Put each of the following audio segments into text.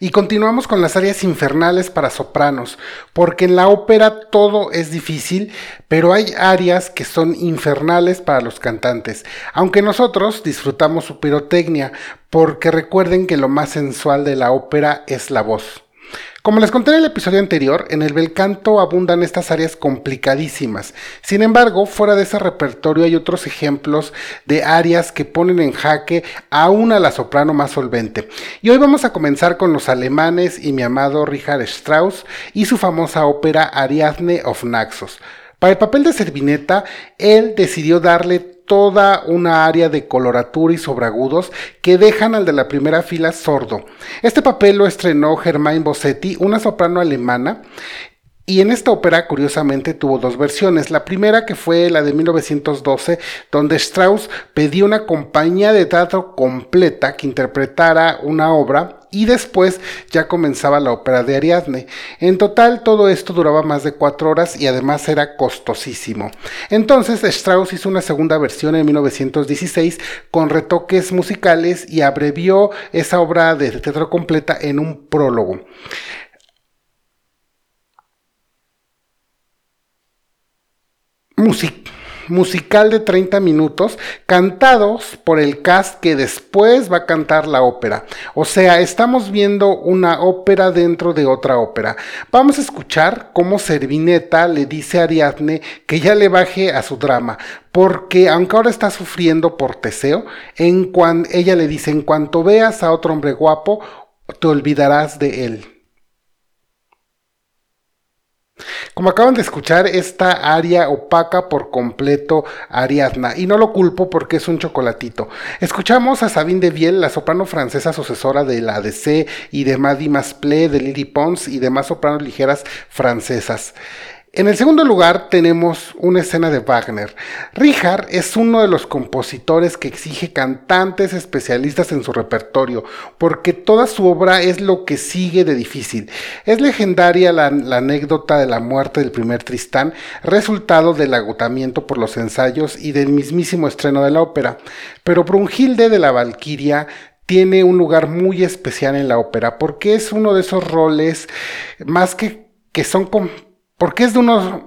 Y continuamos con las áreas infernales para sopranos, porque en la ópera todo es difícil, pero hay áreas que son infernales para los cantantes, aunque nosotros disfrutamos su pirotecnia, porque recuerden que lo más sensual de la ópera es la voz. Como les conté en el episodio anterior, en el bel canto abundan estas áreas complicadísimas. Sin embargo, fuera de ese repertorio hay otros ejemplos de áreas que ponen en jaque aún a la soprano más solvente. Y hoy vamos a comenzar con los alemanes y mi amado Richard Strauss y su famosa ópera Ariadne of Naxos. Para el papel de Servineta, él decidió darle toda una área de coloratura y sobragudos que dejan al de la primera fila sordo. Este papel lo estrenó Germain Bossetti, una soprano alemana, y en esta ópera, curiosamente, tuvo dos versiones. La primera, que fue la de 1912, donde Strauss pedía una compañía de teatro completa que interpretara una obra y después ya comenzaba la ópera de Ariadne. En total, todo esto duraba más de cuatro horas y además era costosísimo. Entonces, Strauss hizo una segunda versión en 1916 con retoques musicales y abrevió esa obra de teatro completa en un prólogo. Musical de 30 minutos cantados por el cast que después va a cantar la ópera. O sea, estamos viendo una ópera dentro de otra ópera. Vamos a escuchar cómo Servineta le dice a Ariadne que ya le baje a su drama, porque aunque ahora está sufriendo por Teseo, en ella le dice, en cuanto veas a otro hombre guapo, te olvidarás de él. Como acaban de escuchar, esta área opaca por completo Ariadna, y no lo culpo porque es un chocolatito. Escuchamos a Sabine de Viel, la soprano francesa sucesora de la ADC y de Maddie Masplé, de Lily Pons y demás sopranos ligeras francesas. En el segundo lugar tenemos una escena de Wagner. Richard es uno de los compositores que exige cantantes especialistas en su repertorio, porque toda su obra es lo que sigue de difícil. Es legendaria la, anécdota de la muerte del primer Tristán, resultado del agotamiento por los ensayos y del mismísimo estreno de la ópera. Pero Brunhilde de la Valquiria tiene un lugar muy especial en la ópera, porque es uno de esos roles más que que son porque es de unos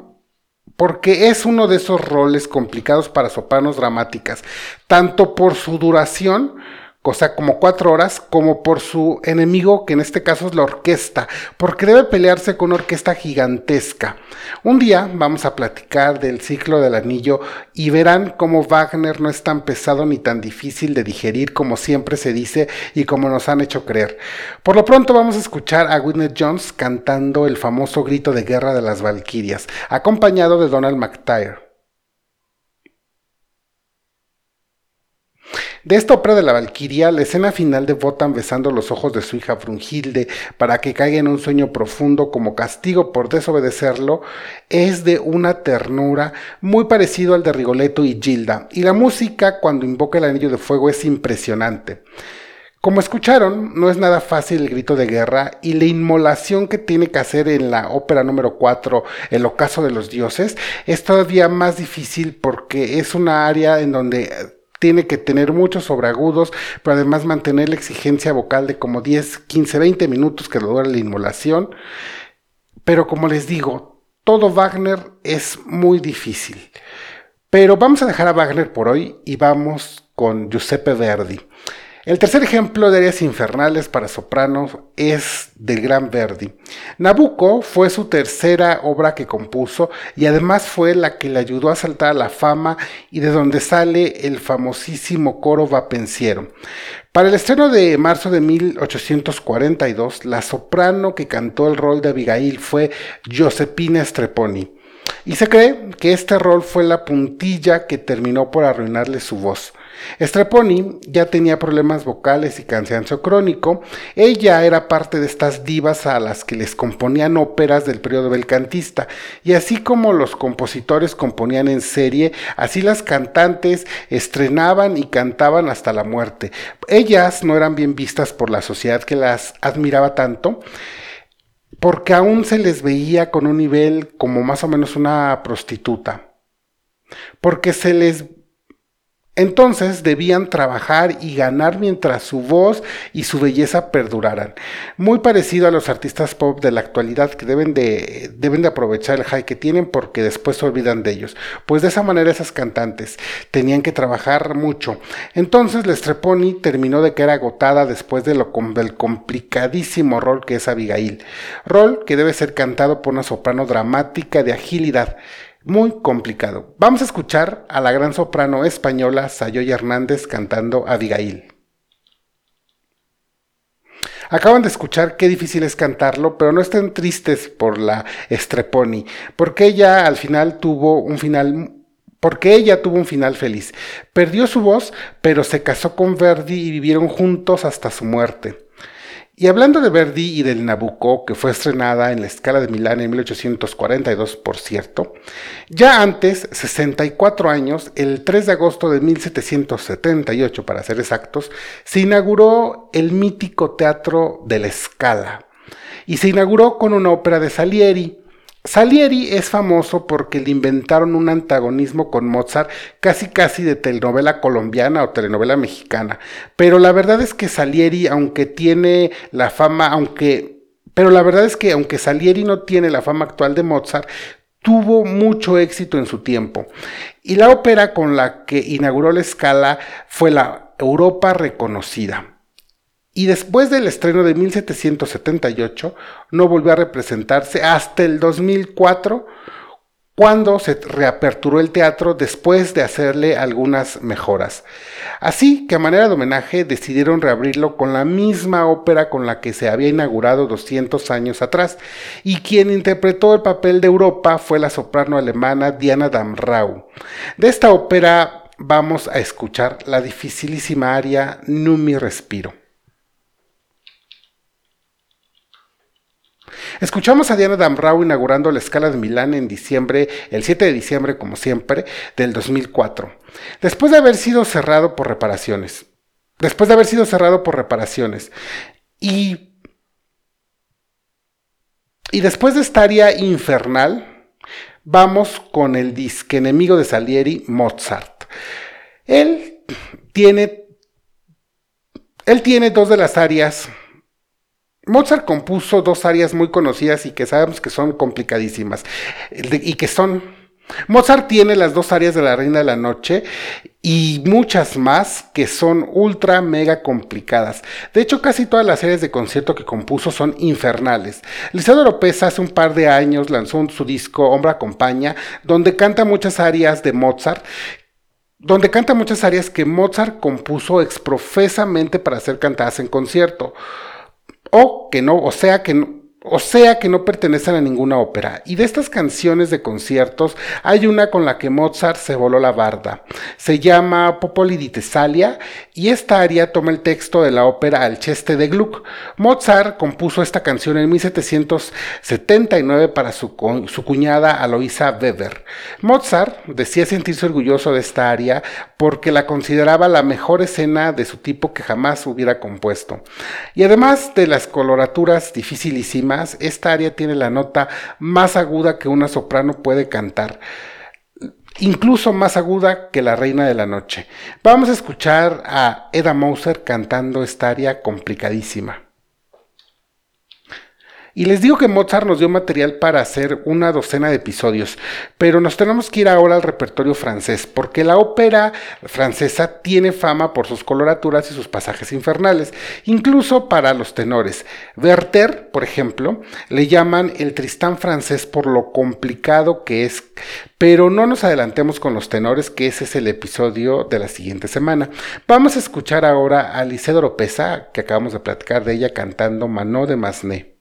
porque es uno de esos roles complicados para sopranos dramáticas, tanto por su duración o sea, como cuatro horas, como por su enemigo, que en este caso es la orquesta, porque debe pelearse con una orquesta gigantesca. Un día vamos a platicar del ciclo del anillo y verán cómo Wagner no es tan pesado ni tan difícil de digerir como siempre se dice y como nos han hecho creer. Por lo pronto vamos a escuchar a Whitney Jones cantando el famoso grito de guerra de las Valquirias, acompañado de Donald McTyre. De esta ópera de la Valquiria, la escena final de Wotan besando los ojos de su hija Brunhilde para que caiga en un sueño profundo como castigo por desobedecerlo, es de una ternura muy parecido al de Rigoletto y Gilda, y la música cuando invoca el anillo de fuego es impresionante. Como escucharon, no es nada fácil el grito de guerra y la inmolación que tiene que hacer en la ópera número 4, El ocaso de los dioses, es todavía más difícil porque es una área en donde tiene que tener muchos sobreagudos, pero además mantener la exigencia vocal de como 10, 15, 20 minutos que dura la inmolación. Pero como les digo, todo Wagner es muy difícil. Pero vamos a dejar a Wagner por hoy y vamos con Giuseppe Verdi. El tercer ejemplo de áreas infernales para sopranos es del gran Verdi. Nabucco fue su tercera obra que compuso y además fue la que le ayudó a saltar a la fama y de donde sale el famosísimo coro vapenciero. Para el estreno de marzo de 1842, la soprano que cantó el rol de Abigail fue Giuseppina Streponi. Y se cree que este rol fue la puntilla que terminó por arruinarle su voz. Streponi ya tenía problemas vocales y cansancio crónico. Ella era parte de estas divas a las que les componían óperas del periodo belcantista. Y así como los compositores componían en serie, así las cantantes estrenaban y cantaban hasta la muerte. Ellas no eran bien vistas por la sociedad que las admiraba tanto porque aún se les veía con un nivel como más o menos una prostituta, porque se les Entonces debían trabajar y ganar mientras su voz y su belleza perduraran. Muy parecido a los artistas pop de la actualidad que deben de, deben de aprovechar el high que tienen porque después se olvidan de ellos. Pues de esa manera esas cantantes tenían que trabajar mucho. Entonces Lestreponi terminó de quedar agotada después de lo, del complicadísimo rol que es Abigail. Rol que debe ser cantado por una soprano dramática de agilidad muy complicado. Vamos a escuchar a la gran soprano española Sayoy Hernández cantando Abigail. Acaban de escuchar qué difícil es cantarlo, pero no estén tristes por la Streponi, porque ella al final tuvo un final porque ella tuvo un final feliz. Perdió su voz, pero se casó con Verdi y vivieron juntos hasta su muerte. Y hablando de Verdi y del Nabucco, que fue estrenada en la escala de Milán en 1842, por cierto, ya antes, 64 años, el 3 de agosto de 1778, para ser exactos, se inauguró el mítico Teatro de la Scala. Y se inauguró con una ópera de Salieri, Salieri es famoso porque le inventaron un antagonismo con Mozart casi casi de telenovela colombiana o telenovela mexicana. Pero la verdad es que Salieri, aunque tiene la fama, aunque... Pero la verdad es que aunque Salieri no tiene la fama actual de Mozart, tuvo mucho éxito en su tiempo. Y la ópera con la que inauguró la escala fue la Europa reconocida. Y después del estreno de 1778, no volvió a representarse hasta el 2004, cuando se reaperturó el teatro después de hacerle algunas mejoras. Así que a manera de homenaje decidieron reabrirlo con la misma ópera con la que se había inaugurado 200 años atrás, y quien interpretó el papel de Europa fue la soprano alemana Diana Damrau. De esta ópera vamos a escuchar la dificilísima aria Numi Respiro. Escuchamos a Diana Damrau inaugurando la escala de Milán en diciembre, el 7 de diciembre, como siempre, del 2004. Después de haber sido cerrado por reparaciones. Después de haber sido cerrado por reparaciones. Y. Y después de esta área infernal, vamos con el disque enemigo de Salieri, Mozart. Él tiene. Él tiene dos de las áreas Mozart compuso dos áreas muy conocidas y que sabemos que son complicadísimas y que son Mozart tiene las dos áreas de la Reina de la Noche y muchas más que son ultra mega complicadas. De hecho, casi todas las áreas de concierto que compuso son infernales. Liceo López hace un par de años lanzó su disco Hombre Acompaña, donde canta muchas áreas de Mozart donde canta muchas áreas que Mozart compuso exprofesamente para ser cantadas en concierto o que no, o sea que no, o sea que no pertenecen a ninguna ópera. Y de estas canciones de conciertos hay una con la que Mozart se voló la barda. Se llama Popoli di Tesalia y esta aria toma el texto de la ópera Alceste de Gluck. Mozart compuso esta canción en 1779 para su, su cuñada Aloisa Weber. Mozart decía sentirse orgulloso de esta aria porque la consideraba la mejor escena de su tipo que jamás hubiera compuesto. Y además de las coloraturas dificilísimas, esta área tiene la nota más aguda que una soprano puede cantar incluso más aguda que la reina de la noche. Vamos a escuchar a Eda Moser cantando esta área complicadísima. Y les digo que Mozart nos dio material para hacer una docena de episodios, pero nos tenemos que ir ahora al repertorio francés, porque la ópera francesa tiene fama por sus coloraturas y sus pasajes infernales, incluso para los tenores. Werther, por ejemplo, le llaman el Tristán francés por lo complicado que es, pero no nos adelantemos con los tenores, que ese es el episodio de la siguiente semana. Vamos a escuchar ahora a Licedo Pesa, que acabamos de platicar de ella cantando Manó de Masné.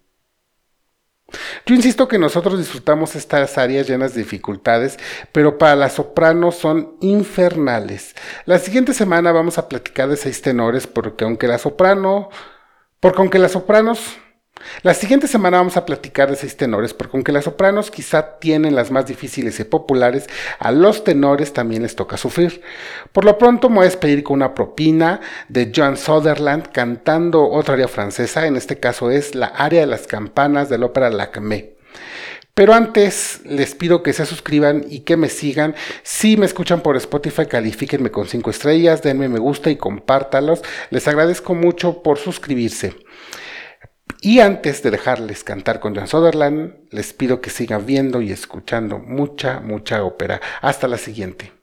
Yo insisto que nosotros disfrutamos estas áreas llenas de dificultades, pero para la soprano son infernales. La siguiente semana vamos a platicar de seis tenores, porque aunque la soprano, porque aunque las sopranos la siguiente semana vamos a platicar de seis tenores, porque aunque las sopranos quizá tienen las más difíciles y populares, a los tenores también les toca sufrir. Por lo pronto me voy a despedir con una propina de John Sutherland cantando otra área francesa, en este caso es la área de las campanas de la ópera Lacmé. Pero antes les pido que se suscriban y que me sigan. Si me escuchan por Spotify, califíquenme con 5 estrellas, denme me gusta y compártalos. Les agradezco mucho por suscribirse. Y antes de dejarles cantar con Jan Sutherland, les pido que sigan viendo y escuchando mucha, mucha ópera. Hasta la siguiente.